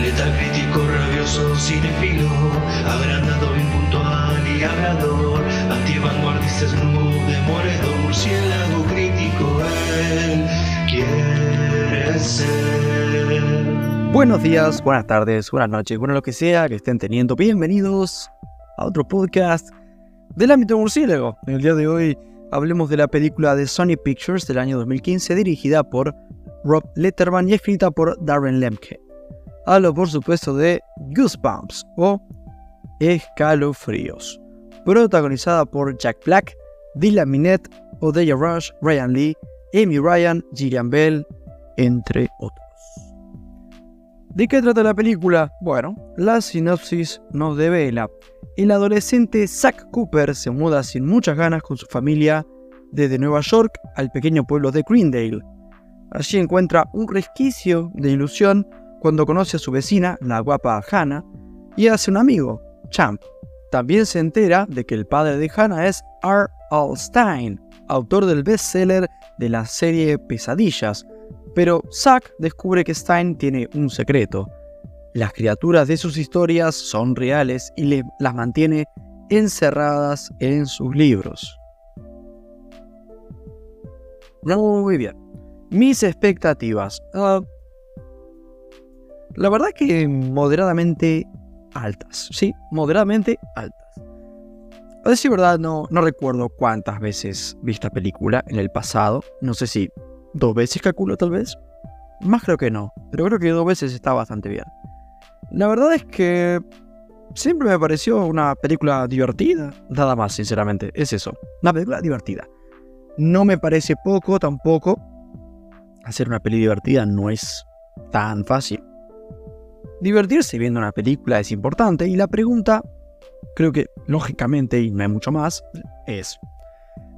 Letal crítico, rabioso, agrandado, y crítico, él quiere ser. Buenos días, buenas tardes, buenas noches, bueno lo que sea que estén teniendo. Bienvenidos a otro podcast del ámbito murciélago. En el día de hoy hablemos de la película de Sony Pictures del año 2015 dirigida por Rob Letterman y escrita por Darren Lemke. Hablo por supuesto de Goosebumps o Escalofríos, protagonizada por Jack Black, Dylan Minette, Odeya Rush, Ryan Lee, Amy Ryan, Gillian Bell, entre otros. ¿De qué trata la película? Bueno, la sinopsis nos devela. El adolescente Zack Cooper se muda sin muchas ganas con su familia desde Nueva York al pequeño pueblo de Greendale. Allí encuentra un resquicio de ilusión cuando conoce a su vecina, la guapa Hannah, y hace un amigo, Champ. También se entera de que el padre de Hannah es R. Al Stein, autor del bestseller de la serie Pesadillas, pero Zack descubre que Stein tiene un secreto. Las criaturas de sus historias son reales y le, las mantiene encerradas en sus libros. Muy bien. Mis expectativas. Ah, la verdad que moderadamente altas. Sí, moderadamente altas. A decir verdad, no, no recuerdo cuántas veces vi esta película en el pasado. No sé si dos veces calculo tal vez. Más creo que no, pero creo que dos veces está bastante bien. La verdad es que siempre me pareció una película divertida. Nada más, sinceramente, es eso. Una película divertida. No me parece poco tampoco. Hacer una peli divertida no es tan fácil. Divertirse viendo una película es importante y la pregunta, creo que lógicamente y no hay mucho más, es,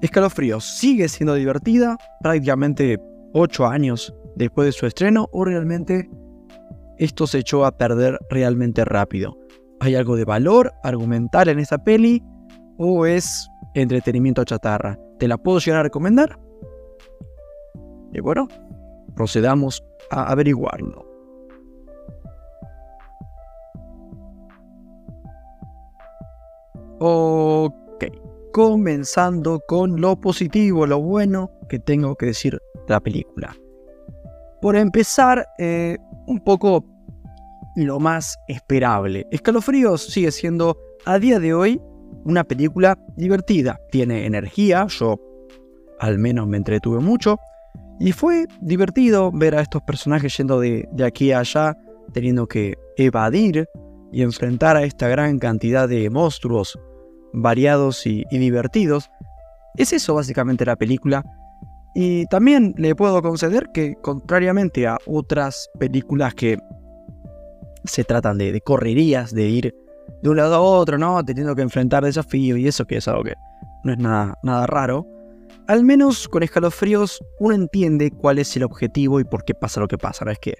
¿Escalofríos sigue siendo divertida prácticamente 8 años después de su estreno o realmente esto se echó a perder realmente rápido? ¿Hay algo de valor argumental en esa peli o es entretenimiento chatarra? ¿Te la puedo llegar a recomendar? Y bueno, procedamos a averiguarlo. Ok, comenzando con lo positivo, lo bueno que tengo que decir de la película. Por empezar, eh, un poco lo más esperable. Escalofríos sigue siendo a día de hoy una película divertida. Tiene energía, yo al menos me entretuve mucho. Y fue divertido ver a estos personajes yendo de, aquí a allá, teniendo que evadir y enfrentar a esta gran cantidad de monstruos variados y, divertidos. Es eso básicamente la película. Y también le puedo conceder que, contrariamente a otras películas que se tratan de, de, correrías, de ir de un lado a otro, ¿no? Teniendo que enfrentar desafíos y eso que es algo que no es nada, nada raro. Al menos con escalofríos uno entiende cuál es el objetivo y por qué pasa lo que pasa. No es que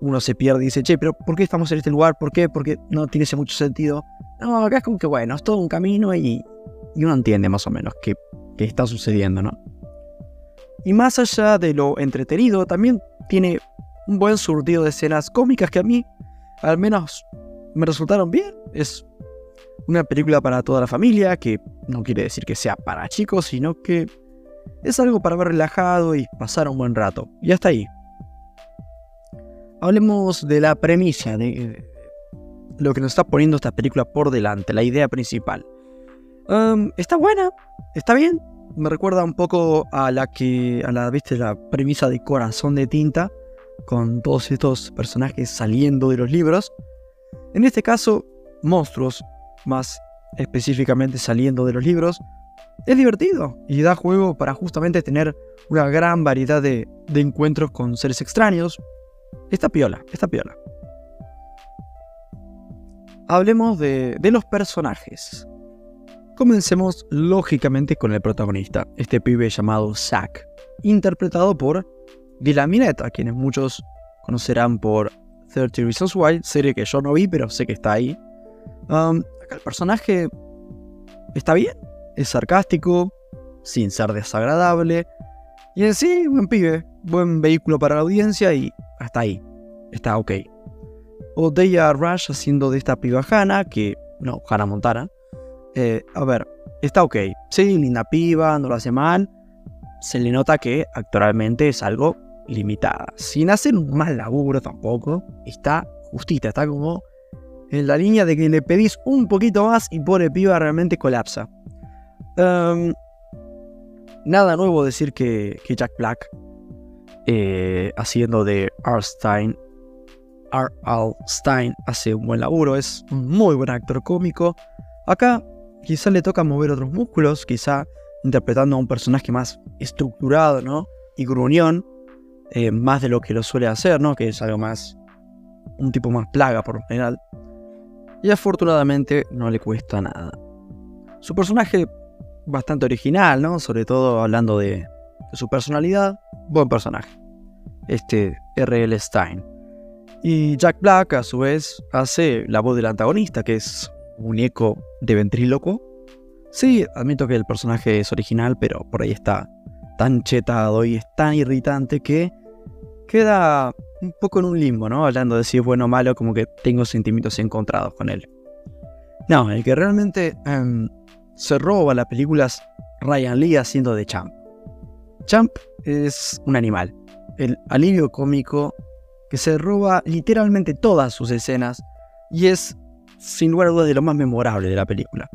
uno se pierde y dice, che, pero ¿por qué estamos en este lugar? ¿Por qué? Porque no tiene mucho sentido. No, acá es como que bueno, es todo un camino y, y uno entiende más o menos qué, qué está sucediendo, ¿no? Y más allá de lo entretenido, también tiene un buen surtido de escenas cómicas que a mí al menos me resultaron bien. Es una película para toda la familia, que no quiere decir que sea para chicos, sino que es algo para ver relajado y pasar un buen rato. Y hasta ahí. Hablemos de la premisa, de lo que nos está poniendo esta película por delante, la idea principal. Está buena, está bien. Me recuerda un poco a la que, a la, viste, la premisa de Corazón de Tinta, con todos estos personajes saliendo de los libros. En este caso, monstruos, más específicamente saliendo de los libros, es divertido y da juego para justamente tener una gran variedad de encuentros con seres extraños. Está piola, está piola. Hablemos de, de los personajes. Comencemos lógicamente con el protagonista, este pibe llamado Zack, interpretado por Dylan Minette, a quienes muchos conocerán por 30 Reasons Why, serie que yo no vi, pero sé que está ahí. Um, acá el personaje está bien, es sarcástico, sin ser desagradable, y en sí, buen pibe, buen vehículo para la audiencia y hasta ahí, está ok. O Deya Rush haciendo de esta piba Hannah, que. No, Hannah Montana. Eh, a ver, está ok. Sí, linda piba, no lo hace mal. Se le nota que actualmente es algo limitada. Sin hacer un mal laburo tampoco. Está justita, está como en la línea de que le pedís un poquito más y pobre piba realmente colapsa. Em, nada nuevo decir que, Jack Black, eh, haciendo de Arstein, R. Al hace un buen laburo, es un muy buen actor cómico. Acá quizá le toca mover otros músculos, quizá interpretando a un personaje más estructurado, ¿no? Y gruñón, eh, más de lo que lo suele hacer, ¿no? Que es algo más, un tipo más plaga por lo general. Y afortunadamente no le cuesta nada. Su personaje bastante original, ¿no? Sobre todo hablando de, su personalidad. Buen personaje. Este R.L. Stein. Y Jack Black, a su vez, hace la voz del antagonista, que es un eco de ventríloco. Sí, admito que el personaje es original, pero por ahí está tan chetado y es tan irritante que queda un poco en un limbo, ¿no? Hablando de si es bueno o malo, como que tengo sentimientos encontrados con él. No, el que realmente em, se roba las películas Ryan Lee haciendo de Champ. Champ es un animal, el alivio cómico que se roba literalmente todas sus escenas y es sin lugar a dudas de lo más memorable de la película.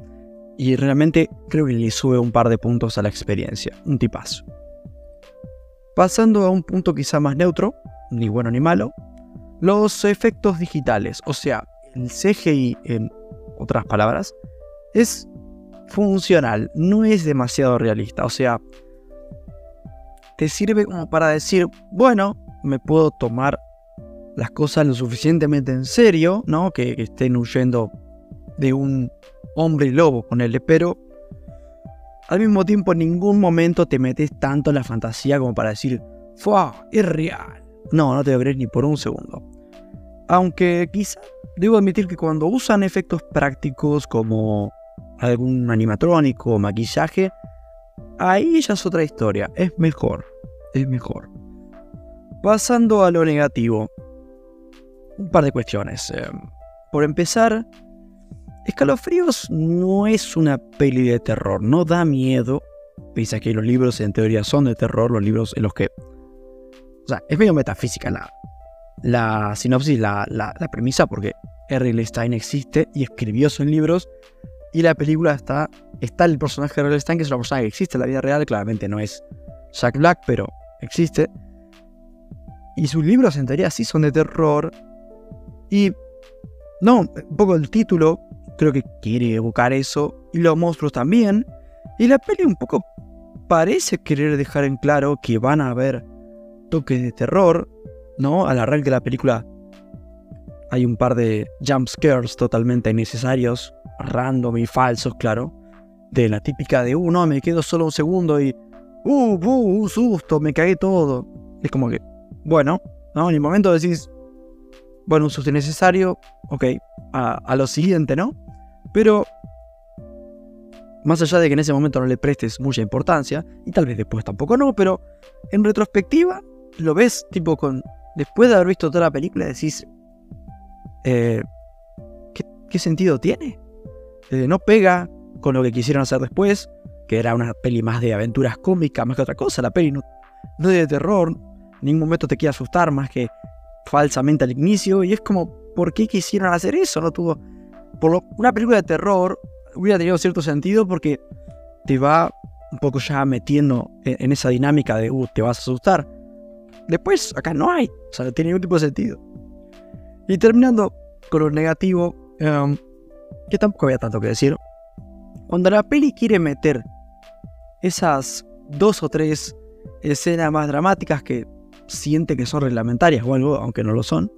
Y realmente creo que le sube un par de puntos a la experiencia, un tipazo. Pasando a un punto quizá más neutro, ni bueno ni malo, los efectos digitales, o sea, el CGI en otras palabras, es funcional, no es demasiado realista. O sea, te sirve como para decir, bueno, me puedo tomar las cosas lo suficientemente en serio, ¿no? Que, estén huyendo de un hombre lobo con él, pero al mismo tiempo en ningún momento te metes tanto en la fantasía como para decir, ¡fua! Es real. No, no te lo crees ni por un segundo. Aunque quizá debo admitir que cuando usan efectos prácticos como algún animatrónico o maquillaje, ahí ya es otra historia. Es mejor. Es mejor. Pasando a lo negativo. Un par de cuestiones. Eh, por empezar, Escalofríos no es una peli de terror. No da miedo. Pese que los libros en teoría son de terror. Los libros en los que... O sea, es medio metafísica la, la sinopsis, la, premisa, porque R. Stein existe y escribió sus libros y la película está. Está el personaje de Real Stein, que es una persona que existe en la vida real. Claramente no es Jack Black, pero existe. Y sus libros en teoría sí son de terror. Y. No, un poco el título creo que quiere evocar eso. Y los monstruos también. Y la peli un poco parece querer dejar en claro que van a haber toques de terror. ¿No? Al arranque de la película hay un par de jump scares totalmente innecesarios random y falsos, claro. De la típica de, uh, no, me quedo solo un segundo y, uh, uh, un susto, me cagué todo. Es como que, bueno, ¿no? En el momento decís, bueno, un susto innecesario, ok, a, lo siguiente, ¿no? Pero, más allá de que en ese momento no le prestes mucha importancia, y tal vez después tampoco no, pero en retrospectiva, lo ves tipo con, después de haber visto toda la película, decís, eh, ¿qué sentido tiene? Eh, no pega con lo que quisieron hacer después, que era una peli más de aventuras cómicas, más que otra cosa. La peli no, no es de terror, en ningún momento te quiere asustar más que falsamente al inicio. Y es como, ¿por qué quisieron hacer eso? No tuvo. Por una película de terror hubiera tenido cierto sentido porque te va un poco ya metiendo en, esa dinámica de, uh, te vas a asustar. Después, acá no hay, o sea, no tiene ningún tipo de sentido. Y terminando con lo negativo, em, que tampoco había tanto que decir. Cuando la peli quiere meter esas dos o tres escenas más dramáticas que siente que son reglamentarias o algo, aunque no lo son,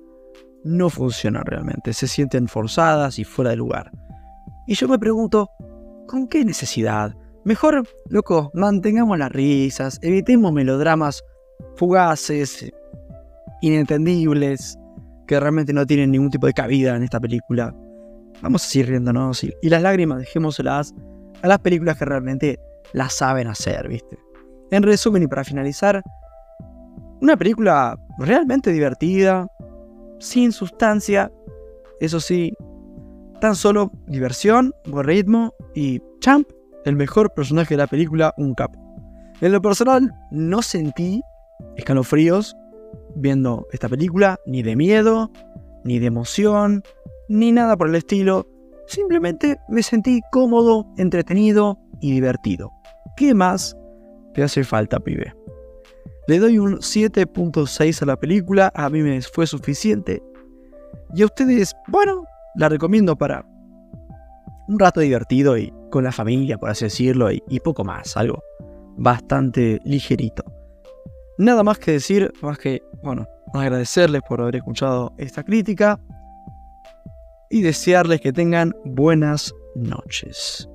no funcionan realmente. Se sienten forzadas y fuera de lugar. Y yo me pregunto, ¿con qué necesidad? Mejor, loco, mantengamos las risas, evitemos melodramas fugaces, inentendibles, que realmente no tienen ningún tipo de cabida en esta película vamos a seguir riéndonos. Y, y las lágrimas dejémoselas a las películas que realmente las saben hacer, ¿viste? En resumen y para finalizar, una película realmente divertida, sin sustancia eso sí, tan solo diversión, buen ritmo y Champ, el mejor personaje de la película, un capo. En lo personal, no sentí escalofríos viendo esta película, ni de miedo, ni de emoción, ni nada por el estilo. Simplemente me sentí cómodo, entretenido y divertido. ¿Qué más te hace falta, pibe? Le doy un 7.6 a la película, a mí me fue suficiente. Y a ustedes, bueno, la recomiendo para un rato divertido y con la familia, por así decirlo, y, poco más, algo bastante ligerito. Nada más que decir, más que, bueno, agradecerles por haber escuchado esta crítica y desearles que tengan buenas noches.